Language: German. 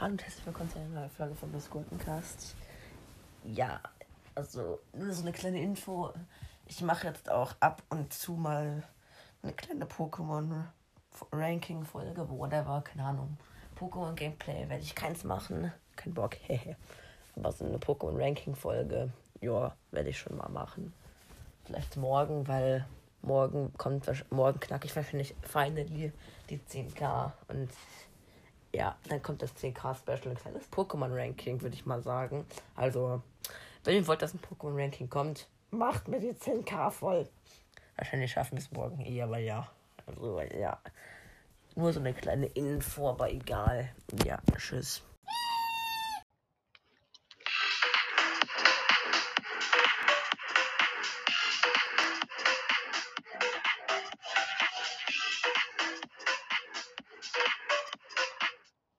Hallo und herzlich willkommen zu einer neuen Folge von Miss Goldencast. Ja, also nur so eine kleine Info. Ich mache jetzt auch ab und zu mal eine kleine Pokémon-Ranking-Folge, whatever, keine Ahnung. Pokémon-Gameplay werde ich keins machen. Kein Bock, hehe. Aber so eine Pokémon-Ranking-Folge, ja, werde ich schon mal machen. Vielleicht morgen, weil morgen kommt, morgen knack ich wahrscheinlich finally die 10k und ja, dann kommt das 10k-Special, ein kleines Pokémon-Ranking, würde ich mal sagen. Also, wenn ihr wollt, dass ein Pokémon-Ranking kommt, macht mir die 10k voll. Wahrscheinlich schaffen wir es morgen eh, aber ja. Also, ja. Nur so eine kleine Info, aber egal. Ja, tschüss.